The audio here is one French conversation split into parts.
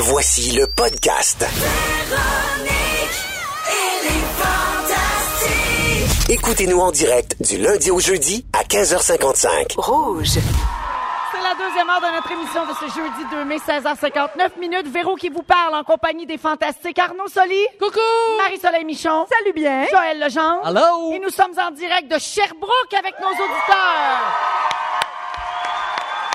Voici le podcast. Écoutez-nous en direct du lundi au jeudi à 15h55. Rouge. C'est la deuxième heure de notre émission de ce jeudi 2 mai, 16h59 minutes. Véro qui vous parle en compagnie des fantastiques Arnaud Soli. Coucou! Marie-Soleil Michon. Salut bien. Joël Legendre. Hello. Et nous sommes en direct de Sherbrooke avec nos auditeurs.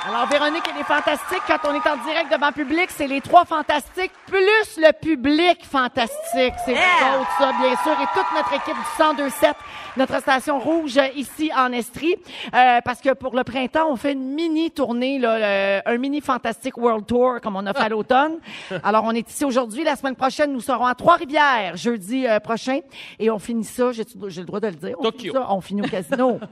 Alors, Véronique et les Fantastiques, quand on est en direct devant public, c'est les trois Fantastiques plus le public fantastique. C'est autres, ça, bien sûr. Et toute notre équipe du 1027, notre station rouge euh, ici en Estrie. Euh, parce que pour le printemps, on fait une mini tournée, là, le- un mini Fantastic World Tour, comme on a fait à l'automne. Alors, on est ici aujourd'hui. La semaine prochaine, nous serons à Trois-Rivières, jeudi euh, prochain. Et on finit ça, j'ai le droit de le dire? On finit Tokyo. ça, on finit au casino.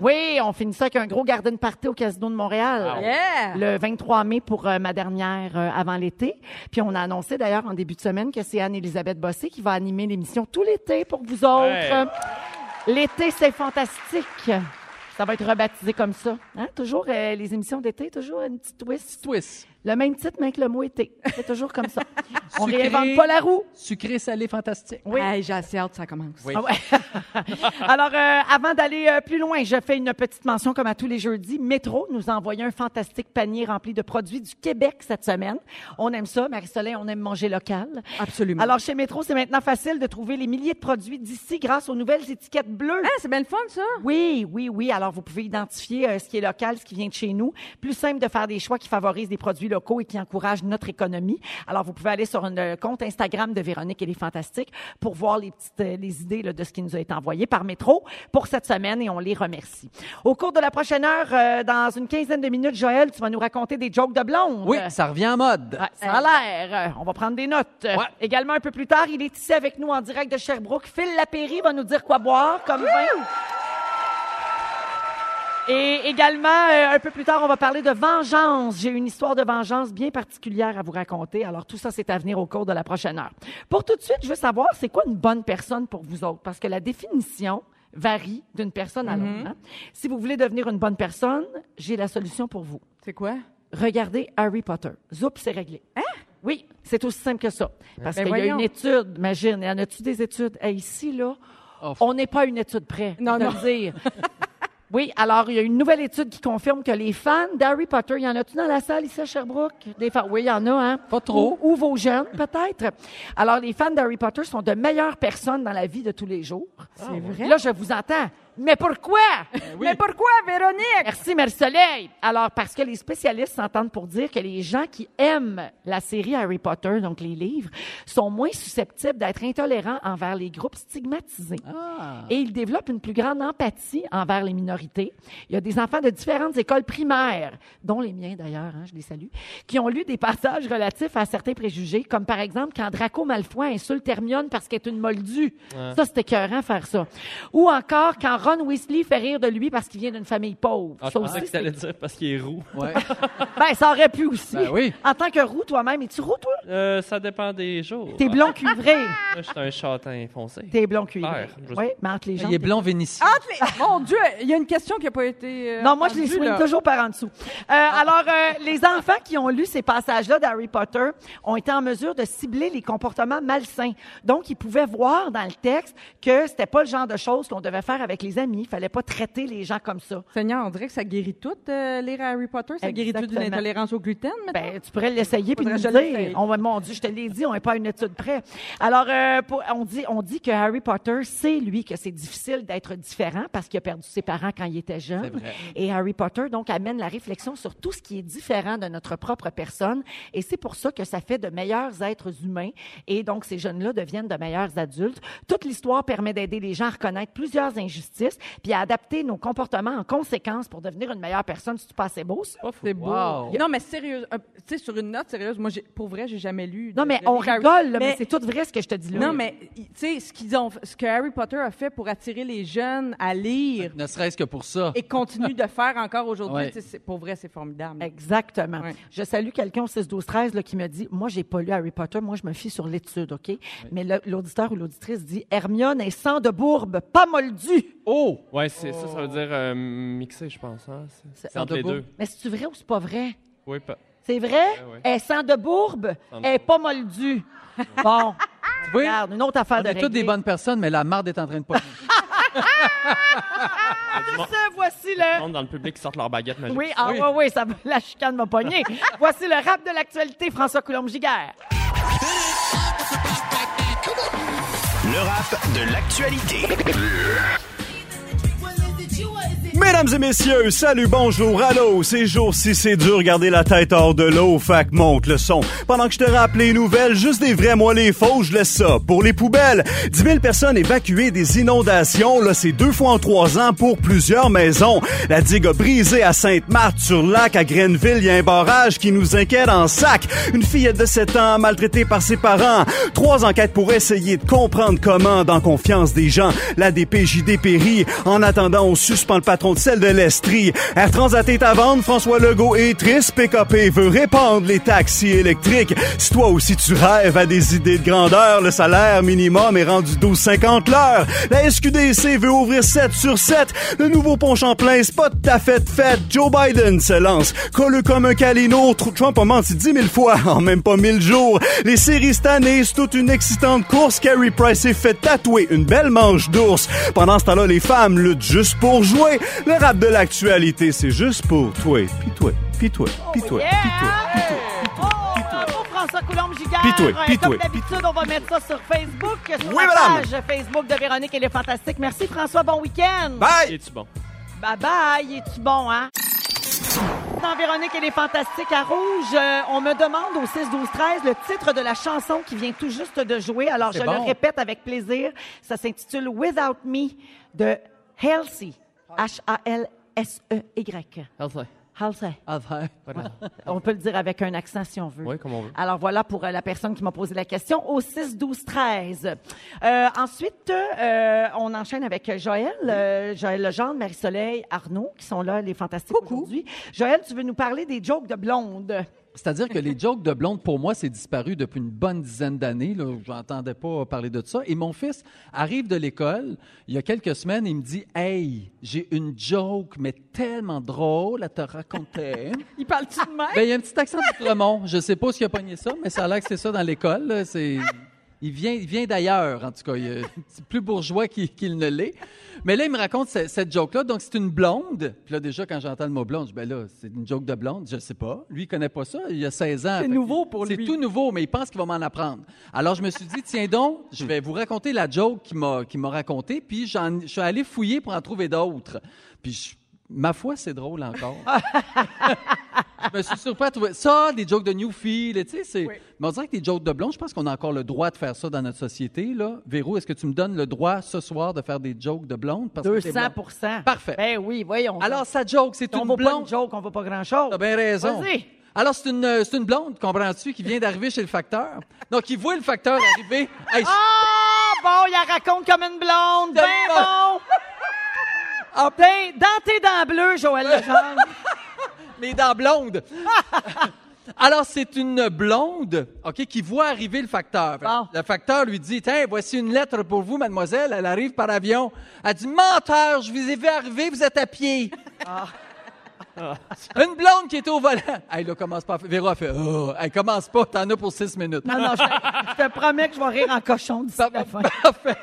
Oui, on finit ça avec un gros garden party au Casino de Montréal. Yeah. Le 23 mai pour euh, ma dernière euh, avant l'été. Puis on a annoncé d'ailleurs en début de semaine que c'est Anne-Élisabeth Bossé qui va animer l'émission tout l'été pour vous autres. L'été, c'est fantastique. Ça va être rebaptisé comme ça. Hein? Toujours euh, les émissions d'été, toujours une petite twist? Twist. Le même titre, mais avec le mot été. C'est toujours comme ça. on Sucré. réinvente pas la roue. Sucré, salé, fantastique. Oui. Hey, j'ai assez hâte que ça commence. Oui. Ah ouais. Alors, euh, avant d'aller euh, plus loin, je fais une petite mention comme à tous les jeudis. Métro nous a envoyé un fantastique panier rempli de produits du Québec cette semaine. On aime ça, Marie-Soleil, on aime manger local. Absolument. Alors, chez Métro, c'est maintenant facile de trouver les milliers de produits d'ici grâce aux nouvelles étiquettes bleues. Ah, c'est bien le fun, ça. Oui, oui, oui. Alors, vous pouvez identifier euh, ce qui est local, ce qui vient de chez nous. Plus simple de faire des choix qui favorisent des produits locaux et qui encouragent notre économie. Alors, vous pouvez aller sur un euh, compte Instagram de Véronique et les Fantastiques pour voir les petites euh, les idées là, de ce qui nous a été envoyé par Métro pour cette semaine et on les remercie. Au cours de la prochaine heure, euh, dans une quinzaine de minutes, Joël, tu vas nous raconter des jokes de blonde. Oui, ça revient en mode. Ouais, ça a l'air. Euh, On va prendre des notes. Ouais. Également, un peu plus tard, il est ici avec nous en direct de Sherbrooke. Phil Lapéry va nous dire quoi boire comme vin. Et également, euh, un peu plus tard, on va parler de vengeance. J'ai une histoire de vengeance bien particulière à vous raconter. Alors, tout ça, c'est à venir au cours de la prochaine heure. Pour tout de suite, je veux savoir, c'est quoi une bonne personne pour vous autres? Parce que la définition varie d'une personne à l'autre. hein. Si vous voulez devenir une bonne personne, j'ai la solution pour vous. C'est quoi? Regardez Harry Potter. Zoup, c'est réglé. Hein? Oui, c'est aussi simple que ça. Parce Ben qu'il y a une étude, imagine, y en a-tu des études? Hey, ici, là, Oh. on n'est pas à une étude près, Non, te non. dire. Oui, alors il y a une nouvelle étude qui confirme que les fans d'Harry Potter, il y en a-tu dans la salle ici à Sherbrooke? Des fans? Oui, il y en a, hein? Pas trop. Ou, ou vos jeunes, peut-être. Alors, les fans d'Harry Potter sont de meilleures personnes dans la vie de tous les jours. C'est vrai? Là, je vous entends. Mais pourquoi? Mais pourquoi, Véronique? Merci, Marie-Soleil. Alors, parce que les spécialistes s'entendent pour dire que les gens qui aiment la série Harry Potter, donc les livres, sont moins susceptibles d'être intolérants envers les groupes stigmatisés. Ah. Et ils développent une plus grande empathie envers les minorités. Il y a des enfants de différentes écoles primaires, dont les miens d'ailleurs, hein, je les salue, qui ont lu des passages relatifs à certains préjugés, comme par exemple quand Draco Malfoy insulte Hermione parce qu'elle est une moldue. Ça, c'était écœurant faire ça. Ou encore quand Ron Weasley fait rire de lui parce qu'il vient d'une famille pauvre. Ah, je Ça pensais aussi, que t'allais dire parce qu'il est roux. Ouais. ben, ça aurait pu aussi. Ben oui. En tant que roux, toi-même, es-tu roux, toi? Euh, ça dépend des jours. T'es blond cuivré. Moi, je suis un châtain foncé. T'es blond cuivré. Oui, mais entre les gens. Il est blond vénitien. Les- Mon Dieu, il y a une question qui n'a pas été. euh, Non, moi, je les là. toujours par en dessous. Euh, alors, euh, les enfants qui ont lu ces passages-là d'Harry Potter ont été en mesure de cibler les comportements malsains. Donc, ils pouvaient voir dans le texte que c'était pas le genre de choses qu'on devait faire avec les amis. Il fallait pas traiter les gens comme ça. Seigneur, on dirait que ça guérit tout, euh, lire Harry Potter. Ça guérit tout d'une intolérance au gluten, maintenant? Ben, tu pourrais l'essayer puis nous je dire. On va, mon Dieu, je te l'ai dit, on n'est pas à une étude près. Alors, euh, pour- on dit, on dit que Harry Potter sait lui que c'est difficile d'être différent parce qu'il a perdu ses parents quand il était jeune. C'est vrai. Et Harry Potter donc amène la réflexion sur tout ce qui est différent de notre propre personne. Et c'est pour ça que ça fait de meilleurs êtres humains. Et donc ces jeunes-là deviennent de meilleurs adultes. Toute l'histoire permet d'aider les gens à reconnaître plusieurs injustices puis à adapter nos comportements en conséquence pour devenir une meilleure personne. Si tu pas assez beau, ça? C'est beau. Wow. Non, mais sérieux, euh, tu sais, sur une note sérieuse, moi, j'ai- pour vrai, j'ai jamais lu. de- Non, mais de on Harry- rigole, là, mais, Mais- c'est tout vrai ce que je te dis là. Non, mais tu sais, ce qu'ils ont, ce que Harry Potter a fait pour attirer les jeunes à lire Ne serait-ce que pour ça. et continue de faire encore aujourd'hui, Ouais. pour vrai, c'est formidable. Exactement. Ouais. Je salue quelqu'un au 6 12 13 là, qui me dit moi j'ai pas lu Harry Potter, moi je me fie sur l'étude, OK? Mais l'auditeur ou l'auditrice dit Hermione est sans de bourbe, pas moldue. Oh! Ouais, c'est ça, ça veut dire euh, mixé, je pense. Hein? C'est- C'est Sans entre les deux. Mais c'est tu vrai ou c'est pas vrai? Oui, pas. C'est vrai? ouais. Elle sent de bourbe? De Elle est pas moldue. Bon, Oui, regarde, une autre affaire on de est toutes des bonnes personnes, mais la marde est en train de pas. Ça, voici Le le... monde dans le public qui sortent leur baguette magique. Oui, ah Oui. oui, oui, ça, la chicane m'a pogné. voici le rap de l'actualité, François Coulombe-Giguère. Le rap de l'actualité. Mesdames et messieurs, salut, bonjour, allô, ces jours-ci c'est dur garder la tête hors de l'eau, fac monte le son. Pendant que je te rappelle les nouvelles, juste des vrais, moi les faux, je laisse ça. Pour les poubelles, 10 000 personnes évacuées des inondations, là c'est deux fois en trois ans pour plusieurs maisons. La digue a brisé à Sainte-Marthe-sur-Lac, à Grenville, il y a un barrage qui nous inquiète en sac. Une fillette de 7 ans maltraitée par ses parents. Trois enquêtes pour essayer de comprendre comment, dans confiance des gens, la DPJD périt. En attendant, on suspend le patron de celle de l'Estrie. Air Transat est François Legault est triste, PKP veut répandre les taxis électriques. Si toi aussi tu rêves à des idées de grandeur, le salaire minimum est rendu 12,50 l'heure. La SQDC veut ouvrir 7 sur 7. Le nouveau pont Champlain, c'est pas tout fait. Joe Biden se lance. Colleux comme un calino, Tr- Trump a menti 10 000 fois en même pas 1000 jours. Les séries cette c'est toute une excitante course. Carrie Price s'est fait tatouer une belle manche d'ours. Pendant ce temps-là, les femmes luttent juste pour jouer. Le rap de l'actualité, c'est juste pour toi, pis toi, pis toi, pis toi, Yeah! pis toi, pis toi. Oh, bravo François Coulombe-Giguère. Pis toi, Euh, Comme toi, d'habitude, on va mettre ça sur Facebook, sur Oui, la madame. page Facebook de Véronique et les Fantastiques. Merci François, bon week-end. Bye! Es-tu bon? Bye bye, es-tu bon, hein? Dans Véronique et les Fantastiques à Rouge, euh, on me demande au 6 12 13 le titre de la chanson qui vient tout juste de jouer. Alors je C'est le bon. répète avec plaisir. Ça s'intitule Without Me de Halsey. H-A-L-S-E-Y. Halsey. Halsey. Voilà. On peut le dire avec un accent si on veut. Oui, comme on veut. Alors voilà pour euh, la personne qui m'a posé la question au 6 12 13. Euh, ensuite, euh, on enchaîne avec Joël, euh, Joël Legendre, Marie-Soleil, Arnaud qui sont là les fantastiques aujourd'hui. Joël, tu veux nous parler des jokes de blonde? C'est-à-dire que les jokes de blonde, pour moi, c'est disparu depuis une bonne dizaine d'années. Je n'entendais pas parler de ça. Et mon fils arrive de l'école il y a quelques semaines il me dit Hey, j'ai une joke, mais tellement drôle à te raconter. Il parle-tu de même? Ben, il y a un petit accent d'Outremont. Je sais pas s'il a pogné ça, mais ça a l'air que c'est ça dans l'école. C'est... Il vient, il vient d'ailleurs, en tout cas. Il est c'est plus bourgeois qu'il, ne l'est. Mais là, il me raconte ce- cette joke-là. Donc, c'est une blonde. Puis là, déjà, quand j'entends le mot blonde, je dis, ben là, c'est une joke de blonde. Je sais pas. Lui, il connaît pas ça. Il a 16 ans. C'est nouveau pour C'est lui. tout nouveau, mais il pense qu'il va m'en apprendre. Alors, je me suis dit, tiens donc, je vais vous raconter la joke qu'il m'a, m'a racontée. Puis, j'en, je suis allé fouiller pour en trouver d'autres. Puis, je- ma foi, c'est drôle encore. Je me suis surpris à trouver ça, des jokes de Newfield, tu sais, c'est... Mais on dirait que les jokes de blonde, je pense qu'on a encore le droit de faire ça dans notre société, là. Véro, est-ce que tu me donnes le droit ce soir de faire des jokes de blonde? Parce que t'es 200 blonde? Parfait. Ben oui, voyons. Alors, sa joke, c'est on une vaut pas une blonde... joke, on vaut pas grand-chose. T'as bien raison. Vas-y. Alors, c'est une, euh, c'est une blonde, comprends-tu, qui vient d'arriver chez le facteur. Donc, il voit le facteur arriver. Hey, Ah, bon, il la raconte comme une blonde. Ben bon. Ah, ben, dans tes dents bleues, Joël Legendre. les dents blondes. Alors, c'est une blonde, OK, qui voit arriver le facteur. Bon. Le facteur lui dit, tiens, voici une lettre pour vous, mademoiselle. Elle arrive par avion. Elle dit, menteur, je vous ai vu arriver, vous êtes à pied. Une blonde qui est au volant. Elle, là, commence pas. à Véro a fait, oh, elle commence pas, t'en as pour six minutes. Non, non, je, je te promets que je vais rire en cochon d'ici la fin. Parfait.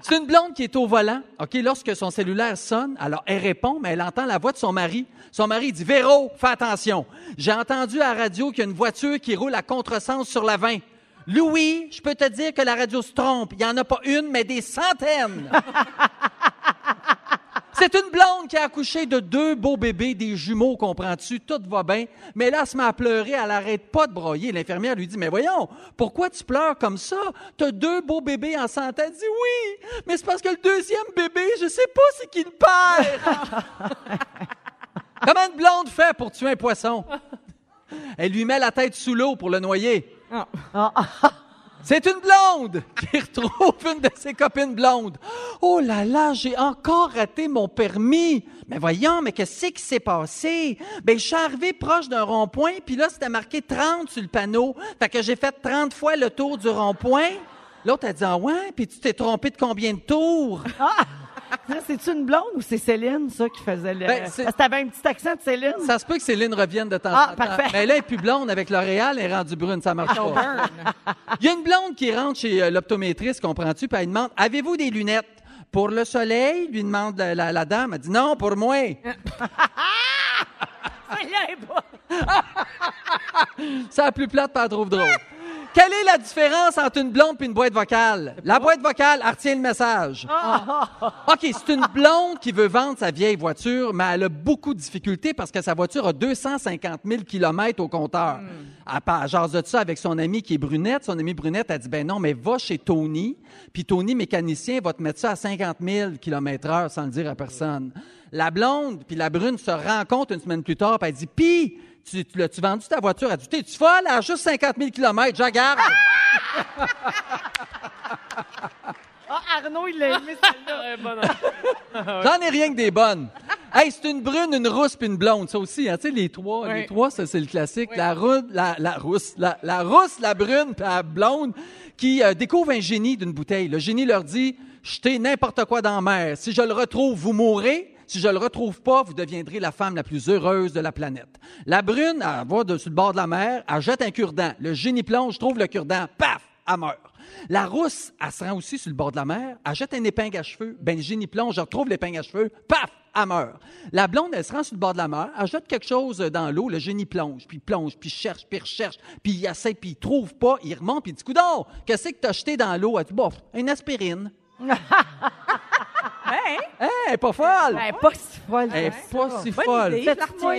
C'est une blonde qui est au volant. OK, lorsque son cellulaire sonne, alors elle répond, mais elle entend la voix de son mari. Son mari dit Véro, fais attention. J'ai entendu à la radio qu'il y a une voiture qui roule à contresens sur la 20. Louis, je peux te dire que la radio se trompe. Il n'y en a pas une, mais des centaines. C'est une blonde qui a accouché de deux beaux bébés, des jumeaux, comprends-tu? Tout va bien. Mais là, elle se met à pleurer, elle arrête pas de broyer. L'infirmière lui dit, mais voyons, pourquoi tu pleures comme ça? T'as deux beaux bébés en santé. Elle dit, oui, mais c'est parce que le deuxième bébé, je sais pas c'est qui le père. Comment une blonde fait pour tuer un poisson? Elle lui met la tête sous l'eau pour le noyer. C'est une blonde qui retrouve une de ses copines blondes. Oh là là, j'ai encore raté mon permis. Mais voyons, mais qu'est-ce qui s'est passé? Ben, je suis arrivé proche d'un rond-point, puis là, c'était marqué 30 sur le panneau. Fait que j'ai fait 30 fois le tour du rond-point. L'autre a dit, ah ouais, puis tu t'es trompé de combien de tours? C'est-tu une blonde ou c'est Céline, ça, qui faisait le. Ben, Parce que t'avais un petit accent de Céline. Ça se peut que Céline revienne de temps Ah, en temps. parfait. Mais là, elle est plus blonde avec L'Oréal, elle est rendue brune, ça marche pas. Il y a une blonde qui rentre chez euh, l'optométriste, comprends-tu, puis elle demande Avez-vous des lunettes Pour le soleil lui demande la, la- la dame. Elle dit Non, pour moi. Ça a plus plate, pas elle trouve drôle. Quelle est la différence entre une blonde et une boîte vocale? La boîte vocale, elle retient le message. OK, c'est une blonde qui veut vendre sa vieille voiture, mais elle a beaucoup de difficultés parce que sa voiture a 250 000 km au compteur. Elle, pa- elle jase de ça avec son amie qui est brunette. Son amie brunette a dit, ben non, mais va chez Tony, puis Tony, mécanicien, va te mettre ça à 50 000 km heure sans le dire à personne. La blonde puis la brune se rencontrent une semaine plus tard, puis elle dit, pis, tu, tu l'as-tu vendu ta voiture? Elle dit, t'es-tu folle? Elle a juste 50 000 km, je garde. Ah, Arnaud, il l'a aimé, celle-là. J'en ai rien que des bonnes. Hey, c'est une brune, une rousse puis une blonde, ça aussi. Hein? Tu sais, les trois, les trois, ça c'est le classique. La, rousse, la, la rousse, la, la rousse, la brune puis la blonde qui euh, découvre un génie d'une bouteille. Le génie leur dit jetez n'importe quoi dans la mer. Si je le retrouve, vous mourrez. Si je le retrouve pas, vous deviendrez la femme la plus heureuse de la planète. La brune, elle va sur le bord de la mer, elle un cure-dent. Le génie plonge, trouve le cure-dent, paf, elle meurt. La rousse, elle se rend aussi sur le bord de la mer, elle une épingle à cheveux, ben le génie plonge, je retrouve l'épingle à cheveux, paf, elle meurt. La blonde, elle se rend sur le bord de la mer, elle quelque chose dans l'eau, le génie plonge, puis plonge, puis cherche, puis recherche, puis il essaie, puis il trouve pas, il remonte, puis il dit, coudonc, qu'est-ce que t'as jeté dans l'eau? Elle dit, bof, une aspirine. Hein? Hein, elle est pas folle! Elle est pas si folle. Elle est pas si folle. C'est-tu moi.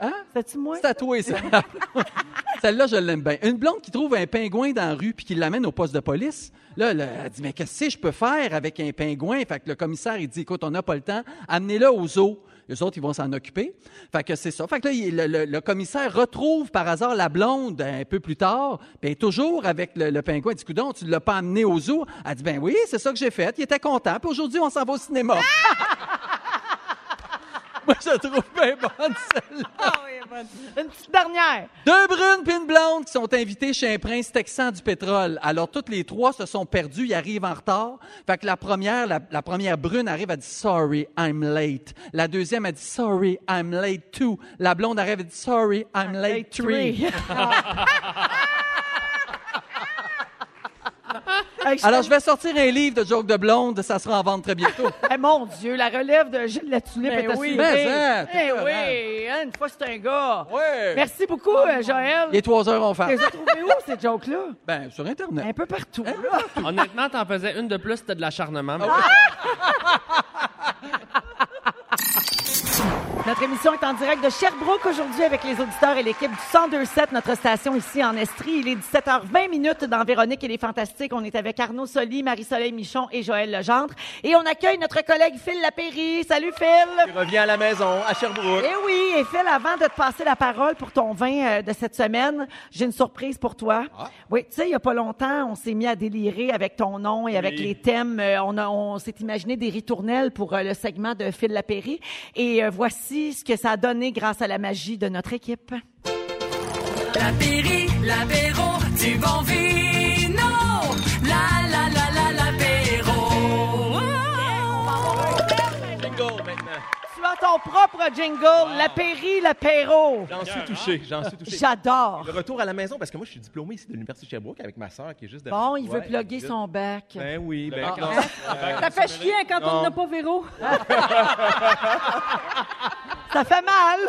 Hein? C'est-tu moi? C'est tatoué, ça. Celle-là, je l'aime bien. Une blonde qui trouve un pingouin dans la rue puis qui l'amène au poste de police. Là, là, elle dit, mais qu'est-ce que je peux faire avec un pingouin? Fait que le commissaire, il dit, écoute, on n'a pas le temps. Amenez-le au zoo. Les autres, ils vont s'en occuper. Fait que c'est ça. Fait que là, le, commissaire retrouve par hasard la blonde un peu plus tard, est toujours avec le, pingouin. Il dit, coudonc, tu ne l'as pas amené au zoo? Elle dit, ben oui, c'est ça que j'ai fait. Il était content. Puis aujourd'hui, on s'en va au cinéma. Moi, je la trouve bien bonne, celle-là. Ah oui, bonne. Une petite dernière. Deux brunes puis une blonde qui sont invités chez un prince texan du pétrole. Alors, toutes les trois se sont perdues, ils arrivent en retard. Fait que la première, la, la première brune arrive, elle dit « Sorry, I'm late ». La deuxième, elle dit « Sorry, I'm late too ». La blonde arrive, elle dit « Sorry, I'm late three Hey, ». Alors, je vais sortir un livre de jokes de blonde, ça sera en vente très bientôt. Eh, mon Dieu, la relève de Gilles Latulippe Ben est oui. assurée. Ben, ça, t'es Eh oui, hein, une fois c'est un gars. Ouais. Merci beaucoup, euh, Joël. Il est trois heures, on Tu fait. les as trouvés où, ces jokes-là? Ben, sur Internet. Un peu partout, là. Honnêtement, t'en faisais une de plus, c'était de l'acharnement. mais- Notre émission est en direct de Sherbrooke aujourd'hui avec les auditeurs et l'équipe du 1027, notre station ici en Estrie. Il est 17h20 minutes dans Véronique et les Fantastiques. On est avec Arnaud Soli, Marie-Soleil Michon et Joël Legendre. Et on accueille notre collègue Phil Lapéry. Salut Phil! Reviens à la maison, à Sherbrooke. Eh oui, et Phil, avant de te passer la parole pour ton vin euh, de cette semaine, j'ai une surprise pour toi. Oui, tu sais, il y a pas longtemps, on s'est mis à délirer avec ton nom et avec les thèmes. Euh, on a- on s'est imaginé des ritournelles pour euh, le segment de Phil Lapéry. Et euh, ce que ça a donné grâce à la magie de notre équipe. L'apéri, l'apéro, du bon vino. Propre jingle, l'apéri, l'apéro. J'en suis touché, j'en suis touché. J'adore. Le retour à la maison, parce que moi, je suis diplômé ici de l'Université de Sherbrooke avec ma sœur qui est juste derrière. Bon, il veut Ouais, plugger son bac. Ben oui, ben. bac, non. là. Ça fait chier hein, quand on n'a pas Véro. Ça fait mal.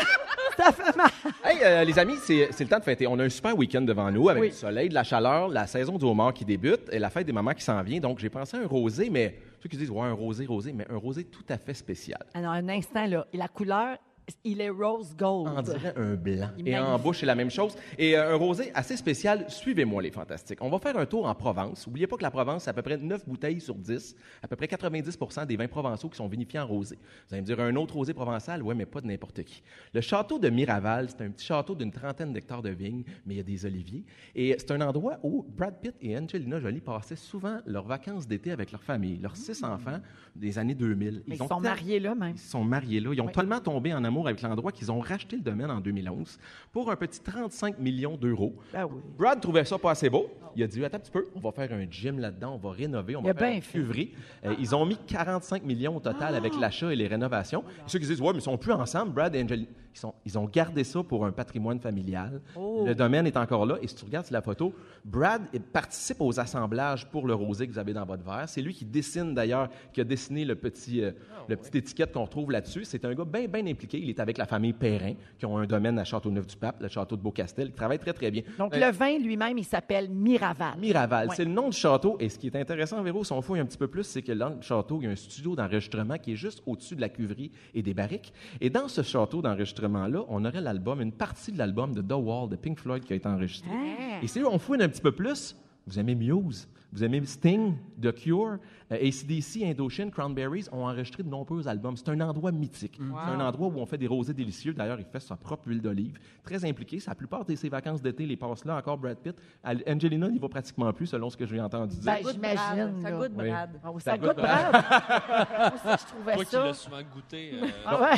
Ça fait mal. Hey, euh, les amis, c'est c'est le temps de fêter. On a un super week-end devant nous avec Oui. du soleil, de la chaleur, la saison du homard qui débute et la fête des mamans qui s'en vient. Donc, j'ai pensé à un rosé, mais ceux qui disent, ouais, un rosé, rosé, mais un rosé tout à fait spécial. Alors, un instant, là. La couleur, il est rose gold. On dirait un blanc. Il Et en bouche, c'est la même chose. Et euh, un rosé assez spécial. Suivez-moi, les fantastiques. On va faire un tour en Provence. N'oubliez pas que la Provence, c'est à peu près 9 bouteilles sur 10. À peu près 90% des vins provençaux qui sont vinifiés en rosé. Vous allez me dire, un autre rosé provençal? Oui, mais pas de n'importe qui. Le château de Miraval, c'est un petit château d'une trentaine d'hectares de vignes, mais il y a des oliviers. Et c'est un endroit où Brad Pitt et Angelina Jolie passaient souvent leurs vacances d'été avec leur famille, leurs six enfants des années 2000. Mais ils ont sont mariés là, même. ils sont mariés là. Ils ont tellement tombé en amour amour avec l'endroit qu'ils ont racheté le domaine en 2011 pour un petit 35 millions d'euros. Ben oui. Brad trouvait ça pas assez beau. Il a dit Attends un petit peu, on va faire un gym là-dedans, on va rénover, on va faire cuverie. Euh, ils ont mis 45 millions au total avec l'achat et les rénovations. Et ceux qui disent Ouais, mais ils sont plus ensemble, Brad et Angel, ils, sont, ils ont gardé ça pour un patrimoine familial. Le domaine est encore là. Et si tu regardes sur la photo, Brad il participe aux assemblages pour le rosé que vous avez dans votre verre. C'est lui qui dessine d'ailleurs, qui a dessiné le petit, euh, le petit étiquette qu'on retrouve là-dessus. C'est un gars bien, bien impliqué. Il est avec la famille Perrin, qui ont un domaine à Châteauneuf-du-Pape, le château de Beaucastel. Il travaille très, très bien. Donc, Euh, le vin lui-même, il s'appelle Miraval. Miraval, c'est le nom du château. Et ce qui est intéressant, Véro, si on fouille un petit peu plus, c'est que dans le château, il y a un studio d'enregistrement qui est juste au-dessus de la cuverie et des barriques. Et dans ce château on aurait l'album, une partie de l'album de The Wall de Pink Floyd qui a été enregistré. Et si on fouille un petit peu plus, vous aimez Muse, vous aimez Sting, The Cure, euh, ACDC, Indochine, Cranberries ont enregistré de nombreux albums. C'est un endroit mythique. C'est un endroit où on fait des rosés délicieux. D'ailleurs, il fait sa propre huile d'olive. Très impliqué. La plupart de ses vacances d'été, les passe là. Encore Brad Pitt. Al- Angelina n'y va pratiquement plus, selon ce que j'ai entendu dire. Ben, goûte j'imagine. Brad. Ça goûte. Brad. Ah oui, Ça ça goûte Brad. Je trouvais Toi qui ça. l'as souvent goûté. euh, Ah ouais.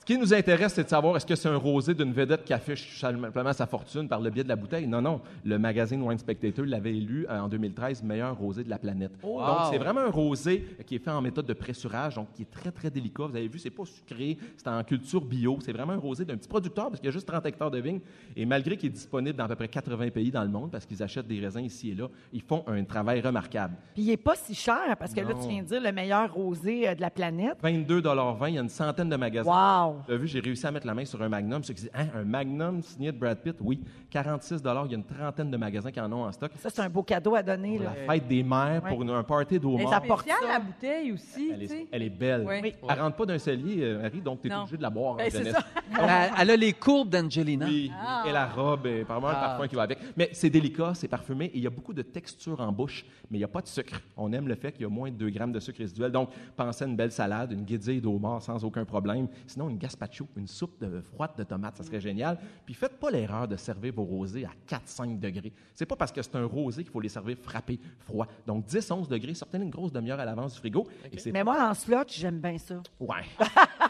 Ce qui nous intéresse, c'est de savoir est-ce que c'est un rosé d'une vedette qui affiche simplement sa fortune par le biais de la bouteille? Non, non. Le magazine Wine Spectator l'avait élu euh, en 2013 meilleur rosé de la planète. Donc, c'est vraiment un rosé qui est fait en méthode de pressurage, donc qui est très, très délicat. Vous avez vu, c'est pas sucré, c'est en culture bio. C'est vraiment un rosé d'un petit producteur parce qu'il y a juste 30 hectares de vignes. Et malgré qu'il est disponible dans à peu près 80 pays dans le monde parce qu'ils achètent des raisins ici et là, ils font un travail remarquable. Puis il n'est pas si cher, parce que là, tu viens de dire le meilleur rosé euh, de la planète. 22,20 il y a une centaine de magasins. Wow! Tu as vu, j'ai réussi à mettre la main sur un Magnum. Ceux qui disent, Hein, un Magnum signé de Brad Pitt? Oui. 46 Il y a une trentaine de magasins qui en ont en stock. Ça, c'est un beau cadeau à donner. Là. Fête des mères, pour une- un party d'eau Elle mort. ça porte spéciale, ça. la bouteille aussi, Elle tu sais. est, elle est belle. Oui. Elle rentre pas d'un cellier, euh, Harry, donc tu es Non. obligé de la boire. en Ben, c'est jeunesse. ça. Elle, elle a les courbes d'Angelina. Oui, et la robe, et apparemment un Ah. parfum qui va avec. Mais c'est délicat, c'est parfumé, et il y a beaucoup de texture en bouche, mais il n'y a pas de sucre. On aime le fait qu'il y a moins de 2 grammes de sucre résiduel. Donc, pensez à une belle salade, une guédille d'eau mort sans aucun problème. Sinon, une gazpacho, une soupe de, froide de tomates, ça serait génial. Puis faites pas l'erreur de servir vos rosés à 4-5 degrés. C'est pas parce que c'est un rosé qu'il faut les servir frappés, froid. Donc, 10-11 degrés, sortez une grosse demi-heure à l'avance du frigo. Et c'est Mais moi, en slot, j'aime bien ça. Ouais.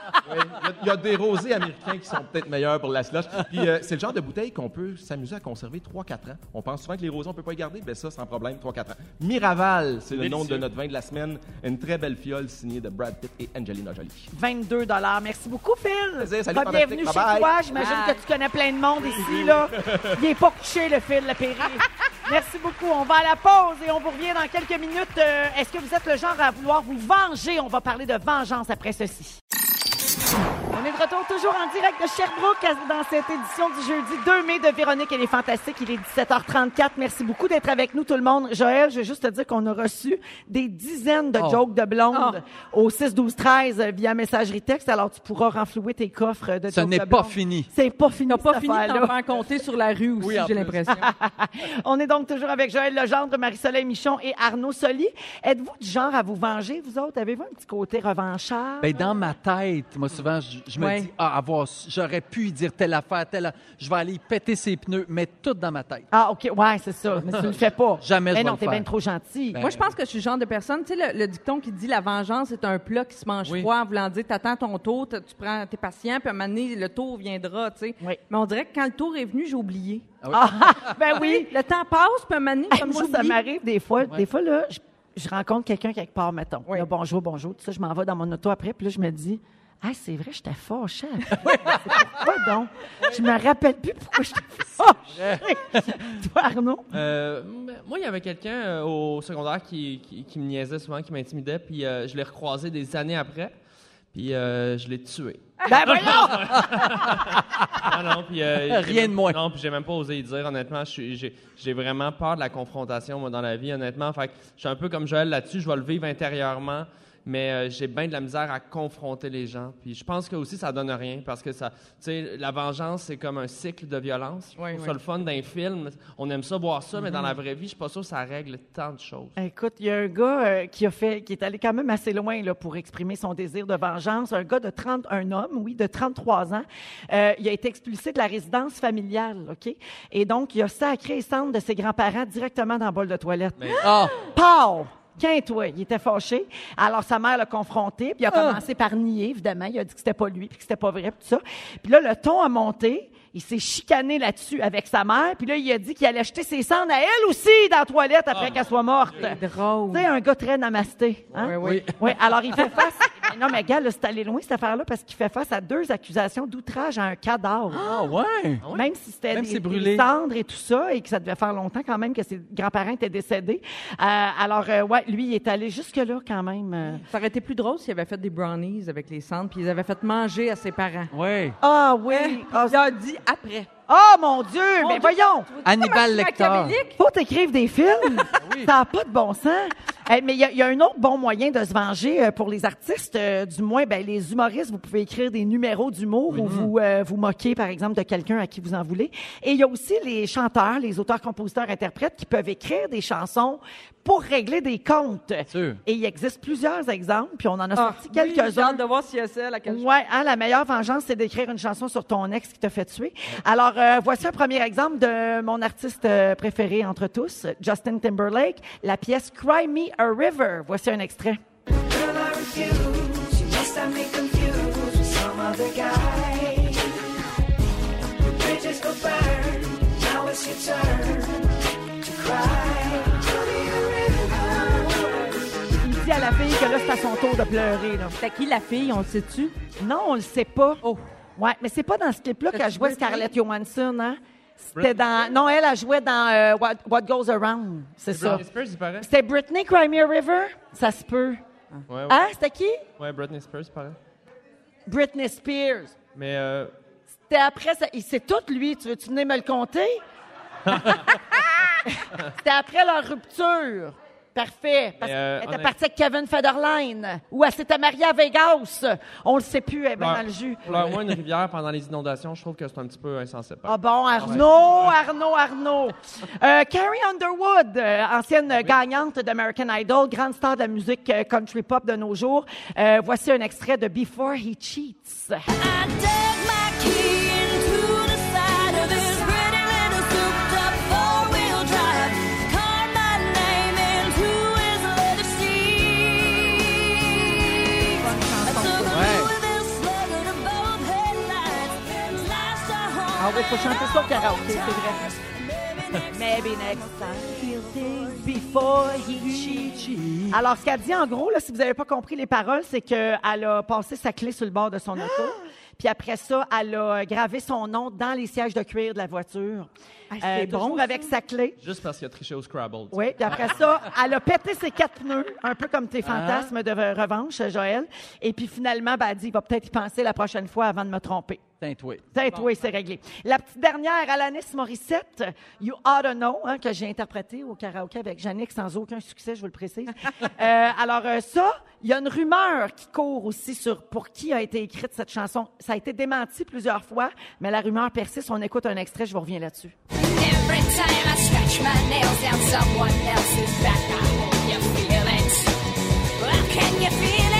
Il y a- des rosés américains qui sont peut-être meilleurs pour la slush. Puis euh, c'est le genre de bouteille qu'on peut s'amuser à conserver 3-4 ans. On pense souvent que les rosés, on peut pas les garder. Ben ça, sans problème, 3-4 ans. Miraval, c'est le nom de notre vin de la semaine. Une très belle fiole signée de Brad Pitt et Angelina Jolie. 22 Merci beaucoup, Phil. Plaisir, salut, bienvenue chez toi. J'imagine que tu connais plein de monde ici. là. Il n'est pas couché, le Phil, le. Merci beaucoup. On va à la pause et on vous revient dans quelques minutes. Euh, Est-ce que vous êtes le genre à vouloir vous venger? On va parler de vengeance après ceci. On est de retour toujours en direct de Sherbrooke dans cette édition du jeudi 2 mai de Véronique et les Fantastiques. Il est 17h34. Merci beaucoup d'être avec nous, tout le monde. Joël, je veux juste te dire qu'on a reçu des dizaines de Oh. jokes de blondes au 6 12 13 euh, via messagerie texte. Alors, tu pourras renflouer tes coffres de Ce n'est pas fini. C'est pas fini. T'as pas fini de affaire-là. t'en faire compter sur la rue aussi, Oui, j'ai l'impression. On est donc toujours avec Joël Legendre, Marie-Soleil Michon et Arnaud Soli. Êtes-vous du genre à vous venger, vous autres? Avez-vous un petit côté revanchard? Ben, dans ma tête, moi, souvent, je, je me Ouais. dis, ah, avoir, j'aurais pu y dire telle affaire, telle affaire. Je vais aller y péter ses pneus, mais tout dans ma tête. Ah, OK, ouais, c'est ça. Mais tu le fais pas. Jamais je Mais vais non, le t'es bien trop gentil. Ben, Moi, je pense que je suis le genre de personne, tu sais, le, le dicton qui dit la vengeance est un plat qui se mange Oui. froid, en voulant dire, t'attends ton tour, tu prends, t'es patient, puis à un moment donné, le tour viendra, tu sais. Oui. Mais on dirait que quand le tour est venu, j'ai oublié. Ah, ben oui. Le temps passe, puis à un moment donné, Hey, comme moi, ça m'arrive des fois. Des fois, là, je, je rencontre quelqu'un quelque part, mettons. Oui. Là, bonjour, bonjour. Tout ça, je m'en vais dans mon auto après, puis là, je me dis, ah, c'est vrai, j'étais fâchée. Pourquoi donc? Je me rappelle plus pourquoi j'étais fâchée. Toi, Arnaud? Euh, moi, il y avait quelqu'un euh, au secondaire qui, qui, qui me niaisait souvent, qui m'intimidait, puis euh, je l'ai recroisé des années après, puis euh, je l'ai tué. Ben voyons! Ah non, puis, euh, Rien de moins. Non, puis j'ai même pas osé y dire, honnêtement. j'ai vraiment peur de la confrontation, moi, dans la vie, honnêtement. Fait que je suis un peu comme Joël là-dessus. Je vais le vivre intérieurement, mais euh, j'ai bien de la misère à confronter les gens. Puis je pense que aussi, ça donne rien, parce que ça, tu sais, la vengeance, c'est comme un cycle de violence. Oui, trouve oui. ça le fun d'un film. On aime ça voir ça, mais dans la vraie vie, je suis pas sûr que ça règle tant de choses. Écoute, il y a un gars euh, qui a fait, qui est allé quand même assez loin là, pour exprimer son désir de vengeance. Un gars de 30, un homme, oui, de 33 ans. Euh, il a été expulsé de la résidence familiale, ok? Et donc, il a sacré les cendres de ses grands-parents directement dans le bol de toilette. Mais- Ah, Pow! Quinte, il était fâché. Alors, sa mère l'a confronté, puis il a Ah. commencé par nier, évidemment. Il a dit que c'était pas lui, puis que c'était pas vrai, puis tout ça. Puis là, le ton a monté. Il s'est chicané là-dessus avec sa mère. Puis là, il a dit qu'il allait jeter ses cendres à elle aussi dans la toilette après qu'elle soit morte. Drôle. Tu sais, un gars très namasté. Hein? Oui, oui. Oui, alors il fait face. Non, mais gars, là, c'est allé loin cette affaire-là parce qu'il fait face à deux accusations d'outrage à un cadavre. Ah ouais? Même si c'était Même des, si c'est des brûlé. cendres et tout ça, et que ça devait faire longtemps quand même que ses grands-parents étaient décédés. Euh, alors, euh, ouais, lui, il est allé jusque-là quand même. euh. Ça aurait été plus drôle s'il avait fait des brownies avec les cendres, puis ils avaient fait manger à ses parents. Ouais. Ah oui! Ah, Il a dit après. oh, mon Dieu! Mon mais Dieu, voyons! Hannibal Lecter. Faut t'écrire des films. oui. Ça n'a pas de bon sens. Eh, mais il y, a- il y a un autre bon moyen de se venger euh, pour les artistes. euh, du moins, ben, les humoristes, vous pouvez écrire des numéros d'humour où vous euh, vous moquez, par exemple, de quelqu'un à qui vous en voulez. Et il y a aussi les chanteurs, les auteurs, compositeurs, interprètes qui peuvent écrire des chansons pour régler des comptes. Sûr. Et il existe plusieurs exemples, puis on en a Ah, sorti oui, j'ai quelques-uns. hâte de voir celle à quel Ouais, hein, la meilleure vengeance, c'est d'écrire une chanson sur ton ex qui t'a fait tuer. Alors, euh, voici un premier exemple de mon artiste euh, préféré entre tous, Justin Timberlake, la pièce Cry Me a River. Voici un extrait. La fille que là, c'est à son tour de pleurer. Là. C'était qui la fille, on le sait-tu? Non, on le sait pas. Oh. Ouais, mais c'est pas dans ce clip-là qu'elle jouait? Scarlett Johansson, hein? C'était dans. Non, elle a joué dans euh, What, What Goes Around. C'est ça. Britney Spears, il paraît. C'était Britney Cry Me a River? Ça se peut. Ouais, ouais. Hein? C'était qui? Ouais, Britney Spears, il paraît. Britney Spears. Mais euh, C'était après ça. il- C'est tout, lui. Tu veux-tu venir me le compter? C'était après leur rupture. Parfait. Parce euh, qu'elle était partie avec Kevin Federline. Ou elle s'était mariée à Vegas. On le sait plus, elle est bien dans le jus. Pleure-moi une rivière pendant les inondations, je trouve que c'est un petit peu insensé. Ah bon, Arnaud, Arnaud, Arnaud. Euh, Carrie Underwood, euh, ancienne gagnante d'American Idol, grande star de la musique euh, country pop de nos jours. Euh, voici un extrait de Before He Cheats. I faut chanter ça au karaoké, c'est vrai. Maybe next time he'll think before he cheats. Alors, ce qu'elle dit en gros, là, si vous n'avez pas compris les paroles, c'est qu'elle a passé sa clé sur le bord de son auto. Puis après ça, elle a gravé son nom dans les sièges de cuir de la voiture. Ah, c'est bon, toujours ça. avec sa clé. Juste parce qu'il a triché au Scrabble. Oui, puis après ça, elle a pété ses quatre pneus, un peu comme tes fantasmes de re- revanche, Joël. Et puis finalement, ben, elle dit, il va peut-être y penser la prochaine fois avant de me tromper. Peut-être, oui, c'est réglé. La petite dernière, Alanis Morissette, You Ought to Know, hein, que j'ai interprété au karaoké avec Jannick sans aucun succès, je vous le précise. Euh, alors, euh, ça, il y a une rumeur qui court aussi sur pour qui a été écrite cette chanson. Ça a été démenti plusieurs fois, mais la rumeur persiste. On écoute un extrait, je vous reviens là-dessus. Every time I scratch my nails down someone else's back, I hope you feel it. Well, can you feel it?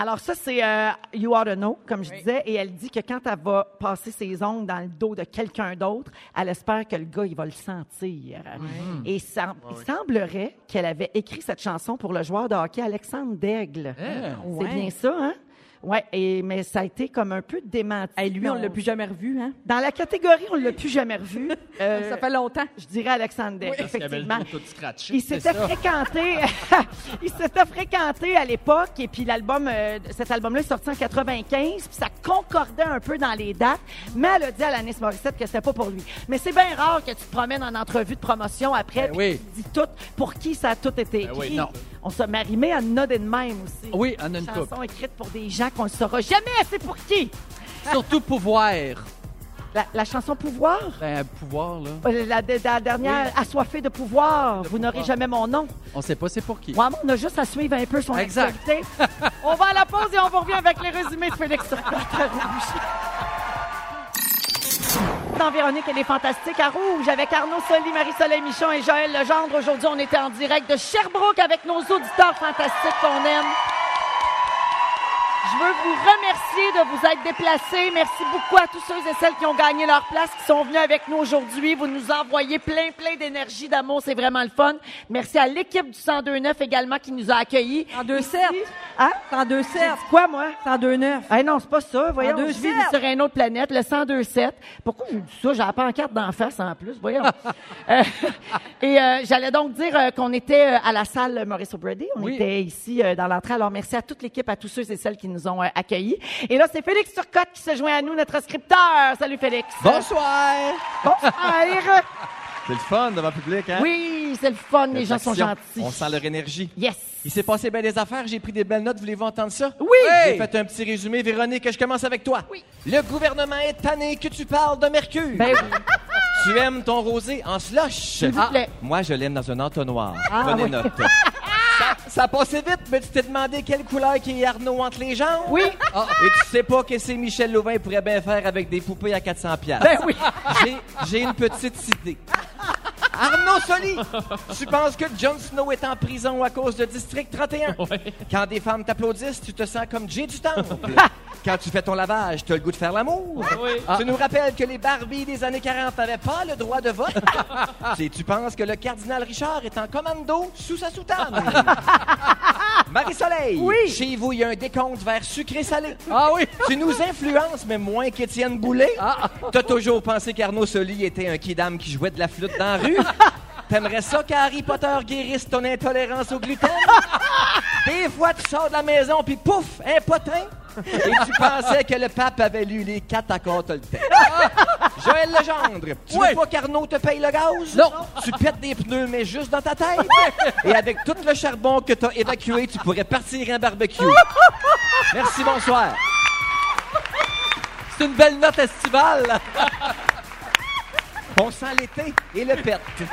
Alors ça, c'est euh, You Ought to Know, comme je disais, et elle dit que quand elle va passer ses ongles dans le dos de quelqu'un d'autre, elle espère que le gars, il va le sentir. Et ça, il semblerait qu'elle avait écrit cette chanson pour le joueur de hockey Alexandre Daigle. C'est Ouais. bien ça, hein? Ouais, et, mais ça a été comme un peu démenti. Et lui, on l'a plus jamais revu, hein? Dans la catégorie, on l'a plus jamais revu. Euh, Ça fait longtemps. je dirais Alexandre avait le effectivement. scratché. Il s'était fréquenté, il s'était fréquenté à l'époque et puis l'album, euh, cet album-là est sorti en 95 puis ça concordait un peu dans les dates, mais elle a dit à Alanis Morissette que c'était pas pour lui. Mais c'est bien rare que tu te promènes en entrevue de promotion après Ben puis oui. tu dis tout pour qui ça a tout été écrit. Ben oui, non. On s'est marimé à noter de même aussi. Oui, on a une Chanson coupe. écrite pour des gens qu'on ne saura jamais c'est pour qui. Surtout pouvoir. La, la chanson Pouvoir, Ben, pouvoir, là. euh, la, la- la dernière Assoiffée de pouvoir, vous n'aurez jamais mon nom. On sait pas c'est pour qui. Ouais, on a juste à suivre un peu son Exact. on va à la pause et on vous revient avec les résumés de Félix. Véronique, elle est fantastique à Rouge avec Arnaud Soli, Marie-Soleil Michon et Joël Legendre. Aujourd'hui, on était en direct de Sherbrooke avec nos auditeurs fantastiques qu'on aime. Je veux vous remercier de vous être déplacés. Merci beaucoup à tous ceux et celles qui ont gagné leur place, qui sont venus avec nous aujourd'hui. Vous nous envoyez plein, plein d'énergie, d'amour. C'est vraiment le fun. Merci à l'équipe du 1029 également qui nous a accueillis. 102.7. Hein? 102.7. Quoi, moi? 102.9. Ah non, c'est pas ça. Voyons, 102.7. je vis sur une autre planète, le 1027. Pourquoi je dis ça? J'ai la pancarte d'en face en plus. Voyons. Euh, et euh, j'allais donc dire euh, qu'on était à la salle Maurice O'Brady. On Oui. était ici dans l'entrée. Alors, merci à toute l'équipe, à tous ceux et celles qui nous ont euh, accueillis. Et là, c'est Félix Turcotte qui se joint à nous, notre scripteur. Salut, Félix. Bonsoir! Bonsoir. C'est le fun devant le public, hein? Oui, c'est le fun. Les gens sont gentils. On sent leur énergie. Yes. Il s'est passé bien des affaires, j'ai pris des belles notes, voulez-vous entendre ça? Oui. J'ai fait un petit résumé. Véronique, je commence avec toi. Oui. Le gouvernement est tanné que tu parles de Mercure. Ben oui. Tu aimes ton rosé en slush. S'il vous plaît. Moi, je l'aime dans un entonnoir. Ah, Prenez oui. note. Ça, ça a passé vite, mais tu t'es demandé quelle couleur qui est Arnaud entre les jambes? Oui. Ah, et tu sais pas que c'est Michel Louvain pourrait bien faire avec des poupées à 400 pièces. Ben oui. J'ai, j'ai une petite idée. Arnaud Soli, tu penses que Jon Snow est en prison à cause de District 31? Quand des femmes t'applaudissent, tu te sens comme Jay du Temple. Quand tu fais ton lavage, tu as le goût de faire l'amour. Tu nous rappelles que les Barbies des années 40 n'avaient pas le droit de vote? Et tu penses que le cardinal Richard est en commando sous sa soutane? Marie-Soleil, Oui. chez vous, il y a un décompte vers sucré-salé. Ah oui! Tu nous influences, mais moins qu'Étienne Boulet. T'as toujours pensé qu'Arnaud Soli était un kidam qui jouait de la flûte dans la rue. T'aimerais ça qu'Harry Potter guérisse ton intolérance au gluten? Des fois, tu sors de la maison, puis pouf, un potin. Et tu pensais que le pape avait lu les quatre accords Toltec. Joël Legendre, tu Oui. veux pas qu'Arnaud te paye le gaz? Non. Tu pètes des pneus, mais juste dans ta tête. Et avec tout le charbon que t'as évacué, tu pourrais partir un barbecue. Merci, bonsoir. C'est une belle note estivale. On sent l'été et le pète.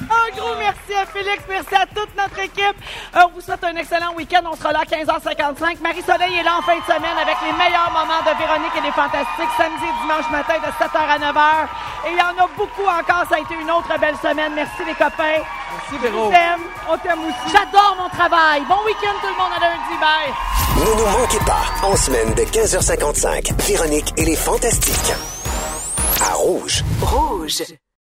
Un gros merci à Félix, merci à toute notre équipe. Euh, on vous souhaite un excellent week-end. On sera là à 15h55. Marie-Soleil est là en fin de semaine avec les meilleurs moments de Véronique et les Fantastiques, samedi et dimanche matin de 7h à 9h. Et il y en a beaucoup encore. Ça a été une autre belle semaine. Merci les copains. Merci, Véro. On t'aime aussi. J'adore mon travail. Bon week-end tout le monde à lundi. Bye. Ne nous manquez pas, en semaine de 15h55, Véronique et les Fantastiques. À Rouge. Rouge.